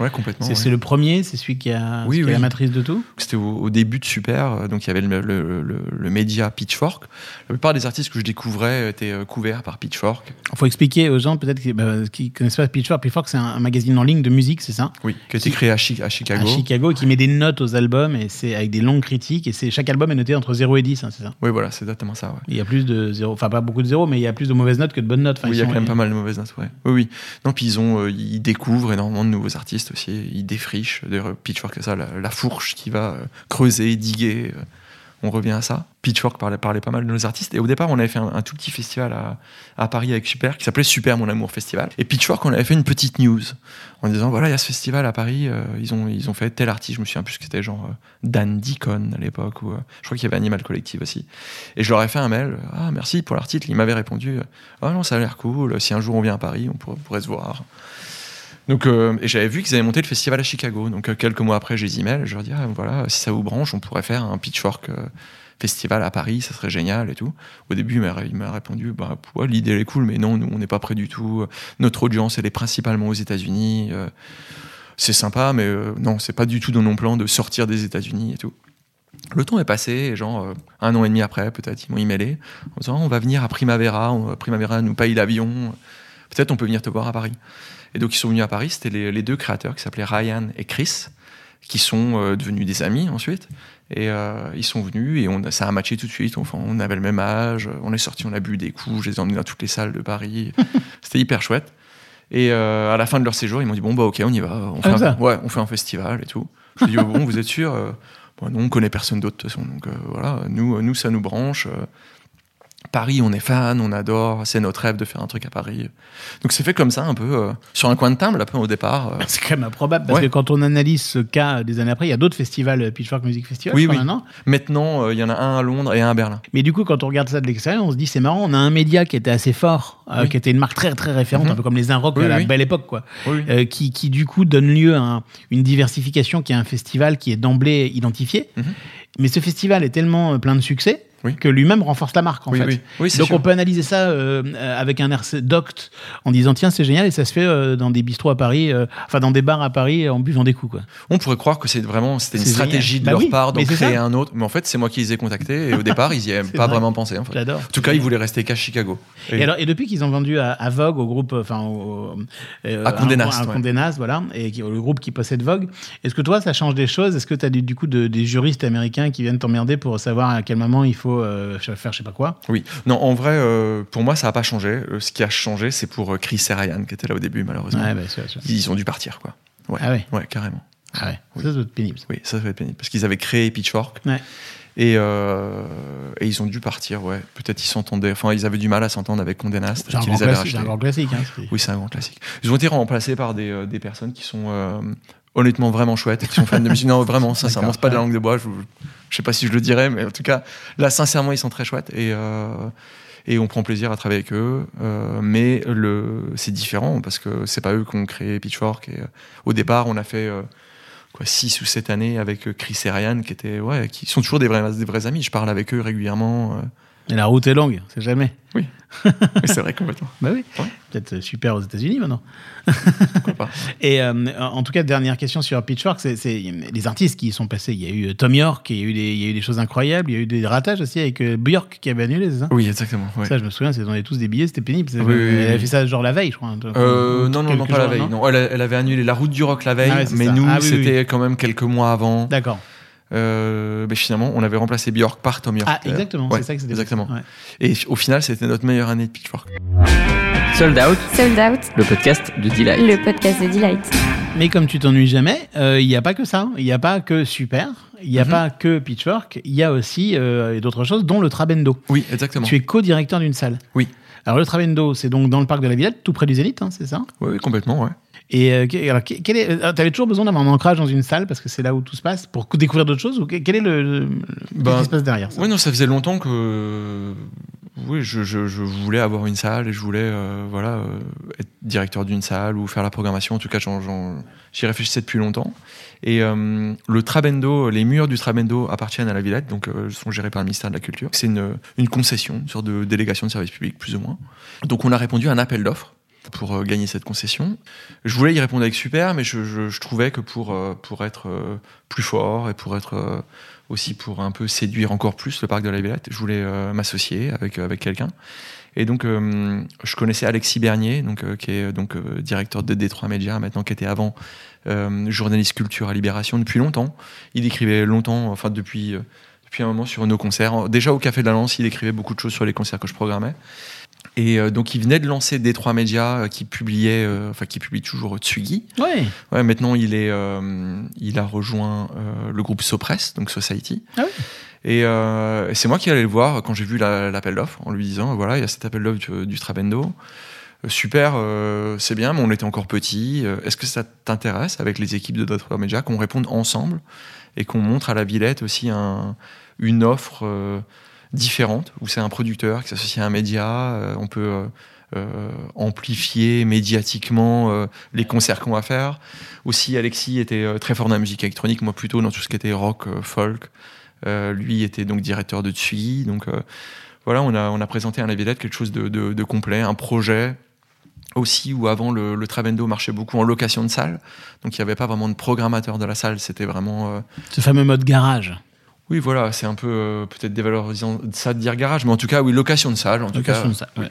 [SPEAKER 2] Ouais, complètement.
[SPEAKER 1] c'est-
[SPEAKER 2] ouais.
[SPEAKER 1] le premier, c'est celui qui a,
[SPEAKER 2] Oui,
[SPEAKER 1] qui la matrice de tout.
[SPEAKER 2] C'était au, au début de Super, euh, donc il y avait le, le- média Pitchfork. La plupart des artistes que je découvrais étaient euh, couverts par Pitchfork.
[SPEAKER 1] Il faut expliquer aux gens peut-être qui ne connaissent pas Pitchfork. Pitchfork, c'est un, un magazine en ligne de musique, c'est ça?
[SPEAKER 2] Oui, qui a été créé à, Chi- à Chicago.
[SPEAKER 1] À Chicago, qui met des notes aux albums, et c'est avec des longues critiques, et c'est chaque album est noté entre 0 et 10, hein, c'est ça?
[SPEAKER 2] Oui, voilà, c'est exactement ça. ouais.
[SPEAKER 1] Il y a plus de 0, enfin pas beaucoup de 0, mais il y a plus de mauvaises notes que de bonnes notes. Enfin,
[SPEAKER 2] oui, il y a quand même pas mal de mauvaises notes, ouais. Oui, oui. Non, puis ils ont, euh, ils découvrent énormément de nouveaux artistes aussi. Ils défrichent. D'ailleurs, Pitchfork, ça, la, la fourche qui va euh, creuser, diguer. euh. On revient à ça. Pitchfork parlait, parlait pas mal de nos artistes. Et au départ, on avait fait un, tout petit festival à, à Paris avec Super, qui s'appelait Super Mon Amour Festival. Et Pitchfork, on avait fait une petite news en disant voilà, il y a ce festival à Paris, euh, ils, ont, ils ont fait tel artiste, je me souviens plus que c'était genre euh, Dan Deacon à l'époque, ou euh, je crois qu'il y avait Animal Collective aussi. Et je leur ai fait un mail, ah merci pour l'article. Ils m'avaient répondu, ah non, ça a l'air cool, si un jour on vient à Paris, on pourrait, pourrait se voir. Donc, euh, j'avais vu qu'ils avaient monté le festival à Chicago. Donc, euh, quelques mois après, j'ai des emails. Je leur dis, ah, voilà, si ça vous branche, on pourrait faire un pitchfork euh, festival à Paris, ça serait génial et tout. Au début, il m'a, répondu, bah, l'idée est cool, mais non, nous, on n'est pas prêt du tout. Notre audience, elle est principalement aux États-Unis. C'est sympa, mais non, c'est pas du tout dans nos plans de sortir des États-Unis et tout. Le temps est passé, et genre un an et demi après, peut-être, ils m'ont emailé en disant on va venir à Primavera, on- Primavera nous paye l'avion, peut-être on peut venir te voir à Paris. Et donc ils sont venus à Paris, c'était les, les deux créateurs qui s'appelaient Ryan et Chris, qui sont euh, devenus des amis ensuite. Et euh, ils sont venus et on ça a matché tout de suite. Enfin, on avait le même âge, on est sortis, on a bu des coups, je les ai emmenés dans toutes les salles de Paris. c'était hyper chouette. Et euh, à la fin de leur séjour, ils m'ont dit bon bah ok, on y va, on fait,
[SPEAKER 1] Comme
[SPEAKER 2] un, ouais, on fait un festival et tout. Je dis oh, bon, vous êtes sûr Bon, nous, on connaît personne d'autre de toute façon. Donc voilà, nous, nous, ça nous branche. Paris, on est fan, on adore. C'est notre rêve de faire un truc à Paris. Donc c'est fait comme ça, un peu euh, sur un coin de table, un peu au départ. euh.
[SPEAKER 1] C'est quand même improbable parce
[SPEAKER 2] Ouais.
[SPEAKER 1] que quand on analyse ce cas des années après, il y a d'autres festivals, euh, Pitchfork Music Festival,
[SPEAKER 2] Oui, oui.
[SPEAKER 1] maintenant.
[SPEAKER 2] Maintenant, euh, il y en a un à Londres et un à Berlin.
[SPEAKER 1] Mais du coup, quand on regarde ça de l'extérieur, on se dit c'est marrant, on a un média qui était assez fort,
[SPEAKER 2] Oui.
[SPEAKER 1] qui était une marque très très référente,
[SPEAKER 2] Mhm.
[SPEAKER 1] un peu comme les Inrock à la belle époque, quoi. Qui, qui du coup donne lieu à un- une diversification qui est un festival qui est d'emblée identifié.
[SPEAKER 2] Mhm.
[SPEAKER 1] Mais ce festival est tellement plein de succès
[SPEAKER 2] Oui.
[SPEAKER 1] que lui-même renforce la marque en
[SPEAKER 2] Oui,
[SPEAKER 1] fait.
[SPEAKER 2] oui.
[SPEAKER 1] Donc
[SPEAKER 2] sûr.
[SPEAKER 1] on peut analyser ça euh, avec un air docte en disant tiens c'est génial et ça se fait euh, dans des bistrots à Paris, euh, enfin dans des bars à Paris en buvant des coups quoi.
[SPEAKER 2] On pourrait croire que c'est vraiment c'était une stratégie
[SPEAKER 1] génial.
[SPEAKER 2] de
[SPEAKER 1] Bah
[SPEAKER 2] leur part d'en créer un autre. Mais en fait, c'est moi qui les ai contactés et au départ, ils y avaient pas
[SPEAKER 1] vrai.
[SPEAKER 2] vraiment pensé. En fait. En tout cas, ils voulaient rester qu'à Chicago.
[SPEAKER 1] Et, alors, et depuis qu'ils ont vendu à, à Vogue, au groupe, enfin,
[SPEAKER 2] À Condé Nast,
[SPEAKER 1] à
[SPEAKER 2] ouais.
[SPEAKER 1] Condé Nast, voilà, et qui, le groupe qui possède Vogue. Est-ce que toi, ça change des choses? Est-ce que tu as du, du coup de- des juristes américains qui viennent t'emmerder pour savoir à quel moment il faut euh, faire je sais pas quoi
[SPEAKER 2] Oui. Non, en vrai, euh, pour moi, ça n'a pas changé. Euh, ce qui a changé, c'est pour Chris et Ryan, qui étaient là au début, malheureusement.
[SPEAKER 1] Ouais, bah, sûr, sûr.
[SPEAKER 2] Ils ont dû partir, quoi. Ouais,
[SPEAKER 1] Ah ouais.
[SPEAKER 2] ouais carrément.
[SPEAKER 1] Ah ouais,
[SPEAKER 2] Oui.
[SPEAKER 1] ça doit être pénible.
[SPEAKER 2] Oui, ça, ça va être pénible. Parce qu'ils avaient créé Pitchfork.
[SPEAKER 1] Ouais.
[SPEAKER 2] Et, euh, et ils ont dû partir, ouais. Peut-être ils s'entendaient. Enfin, ils avaient du mal à s'entendre avec Condé Nast,
[SPEAKER 1] C'est un,
[SPEAKER 2] qui
[SPEAKER 1] grand
[SPEAKER 2] les avait
[SPEAKER 1] classique, c'est
[SPEAKER 2] rachetés.
[SPEAKER 1] un grand classique. Hein,
[SPEAKER 2] Oui, c'est un grand classique. Ils ont été remplacés par des, des personnes qui sont euh, honnêtement vraiment chouettes et qui sont fans de musique. Non, vraiment, sincèrement, c'est pas de la langue de bois. Je, je sais pas si je le dirais, mais en tout cas, là, sincèrement, ils sont très chouettes et, euh, et on prend plaisir à travailler avec eux. Euh, mais le, c'est différent parce que c'est pas eux qui ont créé Pitchfork. Et, euh, au départ, on a fait euh, quoi, six ou sept années avec euh, Chris et Ryan qui étaient, ouais, qui sont toujours des vrais, des vrais amis. Je parle avec eux régulièrement.
[SPEAKER 1] Et la route est longue, c'est jamais.
[SPEAKER 2] Oui, c'est vrai complètement.
[SPEAKER 1] Bah oui.
[SPEAKER 2] Ouais.
[SPEAKER 1] Peut-être super aux États-Unis maintenant.
[SPEAKER 2] Pourquoi pas.
[SPEAKER 1] Et euh, en tout cas, dernière question sur Pitchfork, c'est les artistes qui y sont passés. Il y a eu euh, Tom York, il y a eu des, il y a eu des choses incroyables, il y a eu des ratages aussi avec euh, Björk qui avait annulé, c'est ça?
[SPEAKER 2] Oui, exactement. ouais.
[SPEAKER 1] Ça, je me souviens, c'est donnait tous des billets, c'était pénible. C'est-
[SPEAKER 2] Oui, oui,
[SPEAKER 1] elle
[SPEAKER 2] oui.
[SPEAKER 1] a fait ça genre la veille, je crois.
[SPEAKER 2] Euh, non, non, non, pas la veille. Non, elle, avait annulé la route du rock la veille,
[SPEAKER 1] Ah
[SPEAKER 2] mais
[SPEAKER 1] ça.
[SPEAKER 2] nous,
[SPEAKER 1] Ah
[SPEAKER 2] c'était quand même quelques mois avant.
[SPEAKER 1] D'accord.
[SPEAKER 2] Euh, mais finalement, on avait remplacé Björk par Tom York.
[SPEAKER 1] Ah, exactement,
[SPEAKER 2] Ouais,
[SPEAKER 1] c'est ça que c'était.
[SPEAKER 2] Exactement.
[SPEAKER 1] Ouais.
[SPEAKER 2] Et au final, c'était notre meilleure année de Pitchfork.
[SPEAKER 7] Sold Out,
[SPEAKER 5] Sold Out,
[SPEAKER 7] le podcast de Delight.
[SPEAKER 5] le podcast de Delight.
[SPEAKER 1] Mais comme tu t'ennuies jamais, euh, il n'y a pas que ça. Il n'y a pas que Super. Il n'y a
[SPEAKER 2] Mhm.
[SPEAKER 1] pas que Pitchfork. Il y a aussi euh, d'autres choses, dont le Trabendo.
[SPEAKER 2] Oui, exactement.
[SPEAKER 1] Tu es co-directeur d'une salle.
[SPEAKER 2] Oui.
[SPEAKER 1] Alors le Trabendo, c'est donc dans le parc de la Villette, tout près du Zénith, hein, c'est ça?
[SPEAKER 2] Oui, oui, complètement, ouais.
[SPEAKER 1] Et euh, que- alors, que- quel est, euh, t'avais toujours besoin d'avoir un ancrage dans une salle parce que c'est là où tout se passe pour découvrir d'autres choses ou que- quel est le, le- qu'est-ce
[SPEAKER 2] Ben,
[SPEAKER 1] qui se passe derrière ça
[SPEAKER 2] Oui, non, ça faisait longtemps que oui, je, je- je voulais avoir une salle et je voulais euh, voilà, euh, être directeur d'une salle ou faire la programmation. En tout cas, j'y réfléchissais depuis longtemps. Et euh, le Trabendo, les murs du Trabendo appartiennent à la Villette, donc sont gérés par le ministère de la Culture. C'est une, une concession, une sorte de délégation de service public, plus ou moins. Donc on a répondu à un appel d'offres pour euh, gagner cette concession. Je voulais y répondre avec super, mais je, trouvais que pour, euh, pour être euh, plus fort et pour être aussi pour un peu séduire encore plus le parc de la Villette, je voulais m'associer avec, avec quelqu'un. Et donc, je connaissais Alexis Bernier, donc, qui est donc directeur de Détroit Média, maintenant qui était avant journaliste culture à Libération depuis longtemps. Il écrivait longtemps, enfin depuis, depuis un moment sur nos concerts. Déjà au Café de la Lance, il écrivait beaucoup de choses sur les concerts que je programmais. Et euh, donc, il venait de lancer Détroit Média, euh, qui publiait, euh, enfin qui publie toujours Tsugi.
[SPEAKER 1] Ouais.
[SPEAKER 2] Ouais, maintenant, il, est, euh, il a rejoint euh, le groupe Sopress, donc Society.
[SPEAKER 1] Ah oui.
[SPEAKER 2] Et, euh, c'est moi qui allais le voir quand j'ai vu la- l'appel d'offres, en lui disant voilà, il y a cet appel d'offres du, du Strabendo. Euh, Super, euh, c'est bien, mais on était encore petits. Euh, Est-ce que ça t'intéresse avec les équipes de Dot Media qu'on réponde ensemble et qu'on montre à la Villette aussi un- une offre euh, différente où c'est un producteur qui s'associe à un média, euh, on peut euh, euh, amplifier médiatiquement les concerts qu'on va faire. Aussi, Alexis était très fort dans la musique électronique, moi plutôt dans tout ce qui était rock, folk. Lui était donc directeur de Tsugi. Donc voilà, on a, on a présenté à la quelque chose de, complet, un projet aussi où avant le, le Travendo marchait beaucoup en location de salle. Donc il n'y avait pas vraiment de programmateur de la salle, c'était vraiment...
[SPEAKER 1] Ce fameux mode garage.
[SPEAKER 2] Oui, voilà, c'est un peu euh, peut-être dévalorisant de ça de dire garage, mais en tout cas, oui, location de salle. En tout
[SPEAKER 1] Location
[SPEAKER 2] cas,
[SPEAKER 1] de salle, ouais.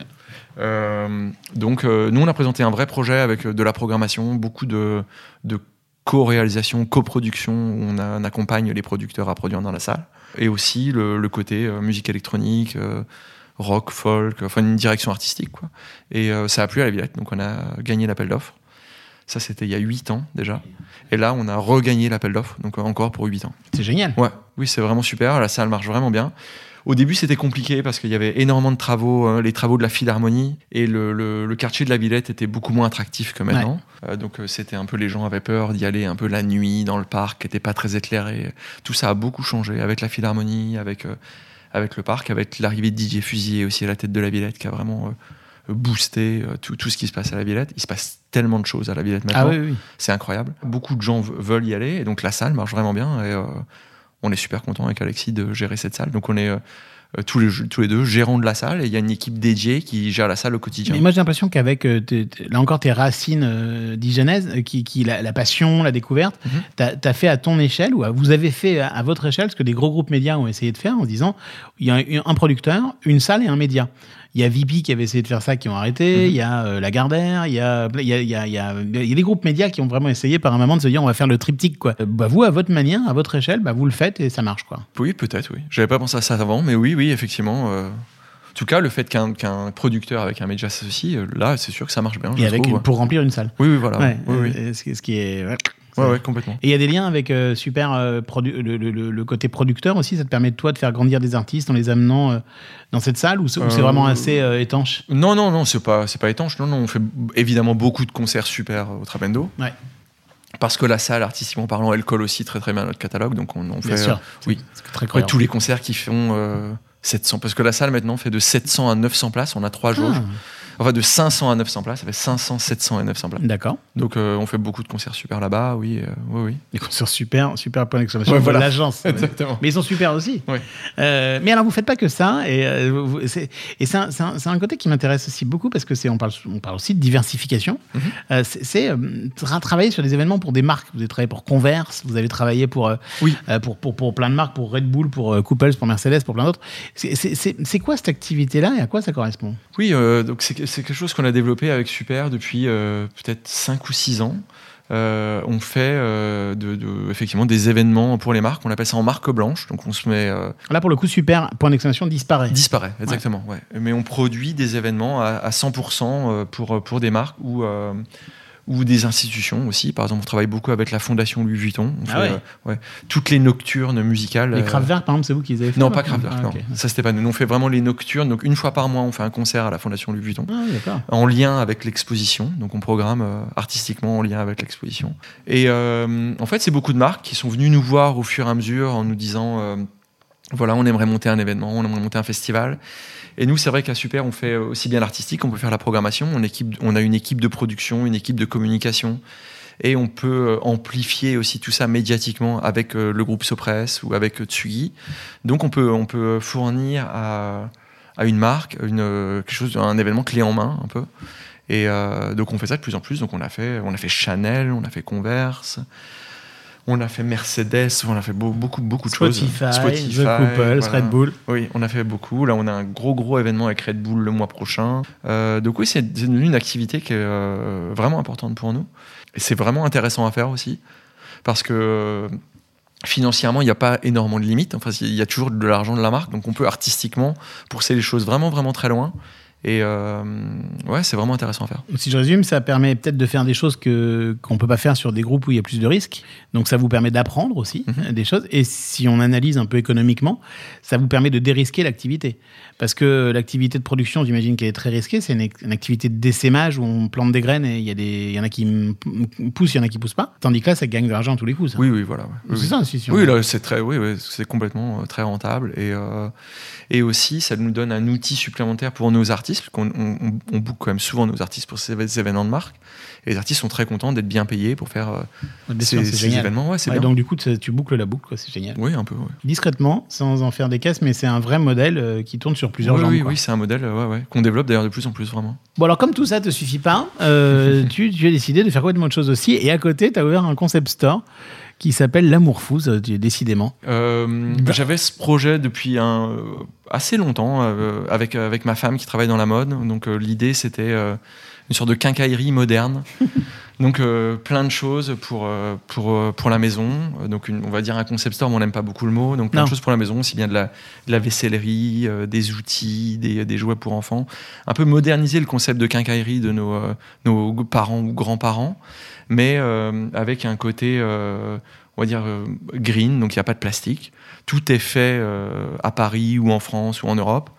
[SPEAKER 2] Euh, donc, euh, nous, on a présenté un vrai projet avec de la programmation, beaucoup de, de co-réalisation, coproduction, où on, a- on accompagne les producteurs à produire dans la salle. Et aussi le, le côté musique électronique, rock, folk, enfin une direction artistique. Quoi. Et euh, ça a plu à la Villette, donc on a gagné l'appel d'offres. Ça, c'était il y a 8 ans déjà. Et là, on a regagné l'appel d'offres, donc euh, encore pour 8 ans.
[SPEAKER 1] C'est génial.
[SPEAKER 2] Ouais, oui, c'est vraiment super. La salle marche vraiment bien. Au début, c'était compliqué parce qu'il y avait énormément de travaux, hein, les travaux de la Philharmonie et le, le- le quartier de la Villette était beaucoup moins attractif que maintenant. Euh, donc, euh, c'était un peu les gens avaient peur d'y aller un peu la nuit dans le parc, qui n'était pas très éclairé. Tout ça a beaucoup changé avec la Philharmonie, avec euh, avec le parc, avec l'arrivée de Didier Fusier aussi à la tête de la Villette, qui a vraiment euh, boosté euh, tout, tout ce qui se passe à la Villette. Il se passe tellement de choses à la Villette maintenant.
[SPEAKER 1] Ah oui, oui.
[SPEAKER 2] C'est incroyable. Beaucoup de gens ve- veulent y aller et donc la salle marche vraiment bien et euh, on est super content avec Alexis de gérer cette salle. Donc on est euh, tous, les, tous les deux gérants de la salle et il y a une équipe dédiée qui gère la salle au quotidien.
[SPEAKER 1] Mais moi, j'ai l'impression qu'avec, là encore, tes racines euh, dijonaises, qui, qui la, la passion, la découverte,
[SPEAKER 2] Mhm.
[SPEAKER 1] t'as as fait à ton échelle, ou à- vous avez fait à, à votre échelle ce que des gros groupes médias ont essayé de faire en disant il y a un, un producteur, une salle et un média. Il y a VP qui avait essayé de faire ça, qui ont arrêté.
[SPEAKER 2] Mhm.
[SPEAKER 1] Il y a euh, Lagardère. Il y a, il y, a, il y, a, il y, a, il y a des groupes médias qui ont vraiment essayé par un moment de se dire on va faire le triptyque. Quoi. Euh, Bah, vous, à votre manière, à votre échelle, bah, vous le faites et ça marche. Quoi.
[SPEAKER 2] Oui, peut-être, oui. J'avais pas pensé à ça avant, mais oui, oui, effectivement. euh, en tout cas, le fait qu'un producteur avec un média s'associe, là, c'est sûr que ça marche bien.
[SPEAKER 1] Et avec
[SPEAKER 2] trouve,
[SPEAKER 1] une-
[SPEAKER 2] ouais.
[SPEAKER 1] pour remplir une salle.
[SPEAKER 2] Oui, oui, voilà.
[SPEAKER 1] Ouais,
[SPEAKER 2] oui, oui.
[SPEAKER 1] ce, qui- ce qui est. ouais.
[SPEAKER 2] Ouais, complètement.
[SPEAKER 1] Et il y a des liens avec euh, super euh, produ- le, le- le- le côté producteur aussi. Ça te permet de toi de faire grandir des artistes en les amenant euh, dans cette salle ou c'est ou c'est vraiment assez étanche?
[SPEAKER 2] Non, non, non, c'est pas, c'est pas étanche. Non, non, on fait évidemment beaucoup de concerts super au Trabendo.
[SPEAKER 1] Ouais.
[SPEAKER 2] Parce que la salle, artistiquement parlant, elle colle aussi très très bien à notre catalogue. Donc on, on
[SPEAKER 1] Bien
[SPEAKER 2] fait
[SPEAKER 1] sûr.
[SPEAKER 2] oui.
[SPEAKER 1] C'est très cohérent.
[SPEAKER 2] tous les concerts qui font euh, 700. Parce que la salle maintenant fait de 700 à 900 places. On a trois jours.
[SPEAKER 1] Ah,
[SPEAKER 2] Enfin, de 500 à 900 places. Ça fait 500, 700 et 900 places.
[SPEAKER 1] D'accord.
[SPEAKER 2] Donc euh, on fait beaucoup de concerts super là-bas. Oui, euh, oui, oui.
[SPEAKER 1] Des concerts super, super point d'exclamation
[SPEAKER 2] Ouais,
[SPEAKER 1] de
[SPEAKER 2] voilà.
[SPEAKER 1] l'agence.
[SPEAKER 2] Exactement.
[SPEAKER 1] Mais ils sont super aussi.
[SPEAKER 2] Ouais.
[SPEAKER 1] Euh, mais alors, vous faites pas que ça. Et, euh, vous- c'est et c'est un, c'est un- c'est un côté qui m'intéresse aussi beaucoup parce que c'est on parle, on parle aussi de diversification.
[SPEAKER 2] Mhm.
[SPEAKER 1] C'est c'est, tra- travailler sur des événements pour des marques. Vous avez travaillé pour Converse, vous avez travaillé pour,
[SPEAKER 2] Oui.
[SPEAKER 1] pour, pour, pour plein de marques, pour Red Bull, pour Couples, pour Mercedes, pour plein d'autres. C'est- quoi cette activité-là et à quoi ça correspond?
[SPEAKER 2] Oui, donc c'est c'est quelque chose qu'on a développé avec Super depuis euh, peut-être 5 ou 6 ans. Euh, on fait euh, de, de- effectivement des événements pour les marques. On appelle ça en marque blanche. Donc on se met euh,
[SPEAKER 1] Là, pour le coup, super point d'exclamation disparaît.
[SPEAKER 2] disparaît exactement. Ouais. Mais on produit des événements à, à 100% euh, pour pour des marques euh, ou des institutions aussi. Par exemple, on travaille beaucoup avec la Fondation Louis Vuitton. On
[SPEAKER 1] Ah
[SPEAKER 2] fait,
[SPEAKER 1] ouais.
[SPEAKER 2] euh, ouais, toutes les nocturnes musicales.
[SPEAKER 1] Les
[SPEAKER 2] euh,
[SPEAKER 1] Kraftwerk, par exemple, c'est vous qui les avez fait
[SPEAKER 2] non, pas Kraftwerk.
[SPEAKER 1] Ah,
[SPEAKER 2] non.
[SPEAKER 1] ok.
[SPEAKER 2] Ça c'était pas nous. Nous, on fait vraiment les nocturnes. Donc une fois par mois, on fait un concert à la Fondation Louis Vuitton
[SPEAKER 1] Ah,
[SPEAKER 2] en lien avec l'exposition. Donc on programme euh, artistiquement en lien avec l'exposition. Et euh, en fait, c'est beaucoup de marques qui sont venues nous voir au fur et à mesure en nous disant voilà, on aimerait monter un événement, on aimerait monter un festival. Et nous, c'est vrai qu'à Super, on fait aussi bien l'artistique, on peut faire la programmation. On, a une équipe de production, une équipe de communication. Et on peut euh, amplifier aussi tout ça médiatiquement avec euh, le groupe Sopress ou avec euh, Tsugi. Donc on peut, fournir à, une marque quelque chose, un événement clé en main un peu. Et donc on fait ça de plus en plus. Donc on a fait, on a fait Chanel, on a fait Converse, on a fait Mercedes, on a fait beau- beaucoup beaucoup de choses.
[SPEAKER 1] Spotify, The Couples,
[SPEAKER 2] voilà.
[SPEAKER 1] Red Bull.
[SPEAKER 2] Oui, on a fait beaucoup. Là, on a un gros gros événement avec Red Bull le mois prochain. Euh, donc oui, c'est c'est devenu une activité qui est euh, vraiment importante pour nous. Et c'est vraiment intéressant à faire aussi, parce que euh, financièrement, il n'y a pas énormément de limites. Enfin, il y a toujours de l'argent de la marque, donc on peut artistiquement pousser les choses vraiment vraiment très loin. Et euh, ouais, c'est vraiment intéressant à faire.
[SPEAKER 1] Si je résume, ça permet peut-être de faire des choses que qu'on peut pas faire sur des groupes où il y a plus de risques. Donc ça vous permet d'apprendre aussi
[SPEAKER 2] Mhm.
[SPEAKER 1] des choses. Et si on analyse un peu économiquement, ça vous permet de dérisquer l'activité. Parce que l'activité de production, j'imagine qu'elle est très risquée. C'est une, une activité de d'essaimage où on plante des graines et il y, a des- il y en a qui poussent, il y en a qui poussent pas. Tandis que là, ça gagne de l'argent à tous les coups. ça.
[SPEAKER 2] Oui, oui, voilà. ouais. Oui,
[SPEAKER 1] C'est
[SPEAKER 2] oui.
[SPEAKER 1] ça, si, si on-
[SPEAKER 2] Oui, là, c'est très, oui, oui, c'est complètement euh, très rentable et euh, et aussi ça nous donne un outil supplémentaire pour nos artistes, parce qu'on on, on- book quand même souvent nos artistes pour ces événements de marque. Et les artistes sont très contents d'être bien payés pour faire euh, ces,
[SPEAKER 1] sûr,
[SPEAKER 2] événements. Ouais, c'est
[SPEAKER 1] Ouais,
[SPEAKER 2] bien.
[SPEAKER 1] donc du coup, tu boucles la boucle, c'est génial.
[SPEAKER 2] Oui, un peu. ouais.
[SPEAKER 1] Discrètement, sans en faire des caisses, mais c'est un vrai modèle euh, qui tourne sur plusieurs jambes.
[SPEAKER 2] oui,
[SPEAKER 1] quoi.
[SPEAKER 2] oui, c'est un modèle euh, qu'on développe d'ailleurs de plus en plus vraiment.
[SPEAKER 1] Bon, alors comme tout ça te suffit pas, euh, tu, tu as décidé de faire complètement autre chose aussi. Et à côté, tu as ouvert un concept store qui s'appelle L'Amour Fou, tu- décidément.
[SPEAKER 2] Euh, J'avais ce projet depuis un, euh, assez longtemps euh, avec, avec ma femme qui travaille dans la mode. Donc euh, l'idée c'était euh, une sorte de quincaillerie moderne. Donc euh, plein de choses pour, euh, pour, euh, pour la maison. Donc une- on va dire un concept store, mais on n'aime pas beaucoup le mot. Donc plein
[SPEAKER 1] Non.
[SPEAKER 2] de choses pour la maison, aussi bien de la, de la vaissellerie, euh, des outils, des, des jouets pour enfants. Un peu moderniser le concept de quincaillerie de nos, euh, nos parents ou grands-parents, mais avec un côté, on va dire, green, donc il n'y a pas de plastique. Tout est fait à Paris ou en France ou en Europe.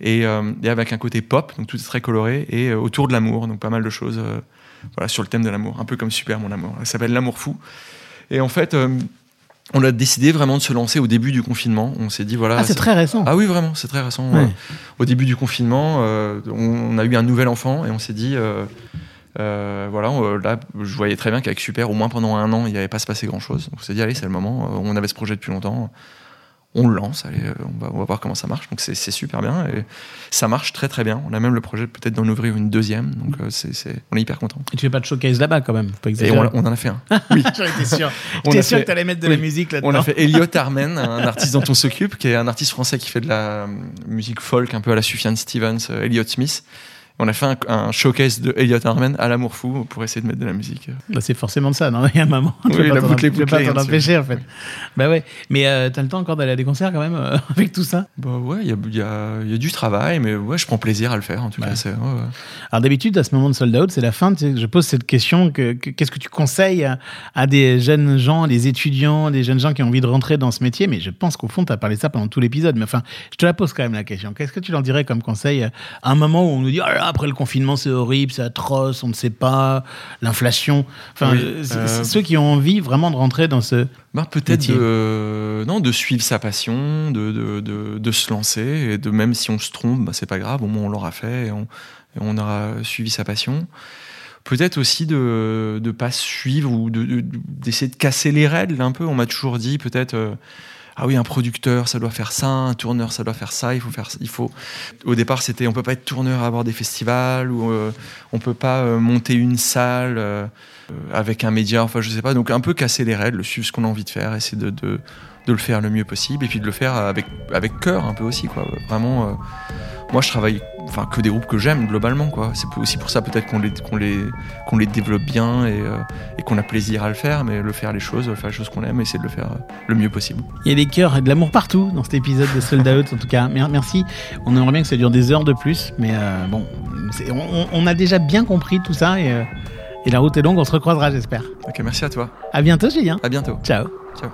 [SPEAKER 2] Et, et avec un côté pop, donc tout est très coloré, et autour de l'amour, donc pas mal de choses voilà, sur le thème de l'amour, un peu comme Super Mon Amour. Ça s'appelle L'amour fou. Et en fait, euh, on a décidé vraiment de se lancer au début du confinement. On s'est dit, voilà.
[SPEAKER 1] Ah, c'est très récent.
[SPEAKER 2] ah oui, vraiment, c'est très récent.
[SPEAKER 1] Ouais.
[SPEAKER 2] Au début du confinement, euh, on, a eu un nouvel enfant et on s'est dit, euh, voilà, là, je voyais très bien qu'avec Super, au moins pendant un an, il n'y avait pas se passé grand-chose. Donc on s'est dit, allez, c'est le moment. On avait ce projet depuis longtemps. On le lance, allez, euh, on va, on va voir comment ça marche. Donc c'est super bien et ça marche très très bien. On a même le projet peut-être d'en ouvrir une deuxième. Donc euh, on est hyper content.
[SPEAKER 1] Et tu fais pas de showcase là-bas quand même. pas
[SPEAKER 2] Et
[SPEAKER 1] exagérer.
[SPEAKER 2] on, en a fait un.
[SPEAKER 1] Oui, j'en étais sûr.
[SPEAKER 2] On
[SPEAKER 1] J'étais
[SPEAKER 2] a
[SPEAKER 1] sûr
[SPEAKER 2] fait-
[SPEAKER 1] que tu allais mettre de la musique là-dedans.
[SPEAKER 2] On a fait Elliot Armen, un artiste dont on s'occupe, qui est un artiste français qui fait de la euh, musique folk un peu à la Sufjan Stevens, Elliot Smith. On a fait un, un showcase de Elliot Armen à l'amour fou pour essayer de mettre de la musique.
[SPEAKER 1] Bah, c'est forcément de ça, non Il y a un moment. Tu
[SPEAKER 2] Oui,
[SPEAKER 1] pas
[SPEAKER 2] la boucle est
[SPEAKER 1] tu peux pas
[SPEAKER 2] bouclée,
[SPEAKER 1] t'en
[SPEAKER 2] hein,
[SPEAKER 1] empêcher en fait. Bah ouais. Mais euh, t'as le temps encore d'aller à des concerts quand même euh, avec tout ça?
[SPEAKER 2] Bah ouais, il y a, il y a- il y a du travail, mais ouais, je prends plaisir à le faire en tout
[SPEAKER 1] Ouais.
[SPEAKER 2] cas. c'est- ouais, ouais.
[SPEAKER 1] Alors d'habitude, à ce moment de sold out, c'est la fin. tu sais, Je pose cette question que- que- qu'est-ce que tu conseilles à, à des jeunes gens, des étudiants, des jeunes gens qui ont envie de rentrer dans ce métier? Mais je pense qu'au fond, tu as parlé de ça pendant tout l'épisode. Mais enfin, je te la pose quand même la question. Qu'est-ce que tu leur dirais comme conseil à un moment où on nous dit là là, après le confinement, c'est horrible, c'est atroce, on ne sait pas, l'inflation. Enfin,
[SPEAKER 2] Oui,
[SPEAKER 1] euh, ceux qui ont envie vraiment de rentrer dans ce.
[SPEAKER 2] Bah, peut-être de, non, de suivre sa passion, de, de, de, de se lancer, et de même si on se trompe, bah, c'est pas grave, au moins on l'aura fait et on, et on aura suivi sa passion. Peut-être aussi de ne pas suivre ou de- de- d'essayer de, casser les règles un peu. On m'a toujours dit peut-être euh, ah oui un producteur ça doit faire ça, un tourneur ça doit faire ça. Il faut faire il faut. Au départ c'était on peut pas être tourneur à avoir des festivals ou euh, on peut pas euh, monter une salle. euh, euh, avec un média, enfin je sais pas, donc un peu casser les règles, suivre ce qu'on a envie de faire, essayer de, le faire le mieux possible et puis de le faire avec, avec cœur un peu aussi, quoi. Vraiment, moi je travaille enfin que des groupes que j'aime globalement, quoi. C'est aussi pour ça peut-être qu'on les, qu'on les, qu'on les développe bien et, euh, et qu'on a plaisir à le faire, mais le faire les choses, faire les choses qu'on aime, essayer de le faire euh, le mieux possible.
[SPEAKER 1] Il y a des cœurs et de l'amour partout dans cet épisode de Sold Out, en tout cas. Mer- Merci. On aimerait bien que ça dure des heures de plus, mais euh, bon, on, a déjà bien compris tout ça et, euh, et la route est longue. On se recroisera, j'espère.
[SPEAKER 2] Ok, merci à toi.
[SPEAKER 1] À bientôt, Julien.
[SPEAKER 2] À bientôt.
[SPEAKER 1] Ciao.
[SPEAKER 2] Ciao.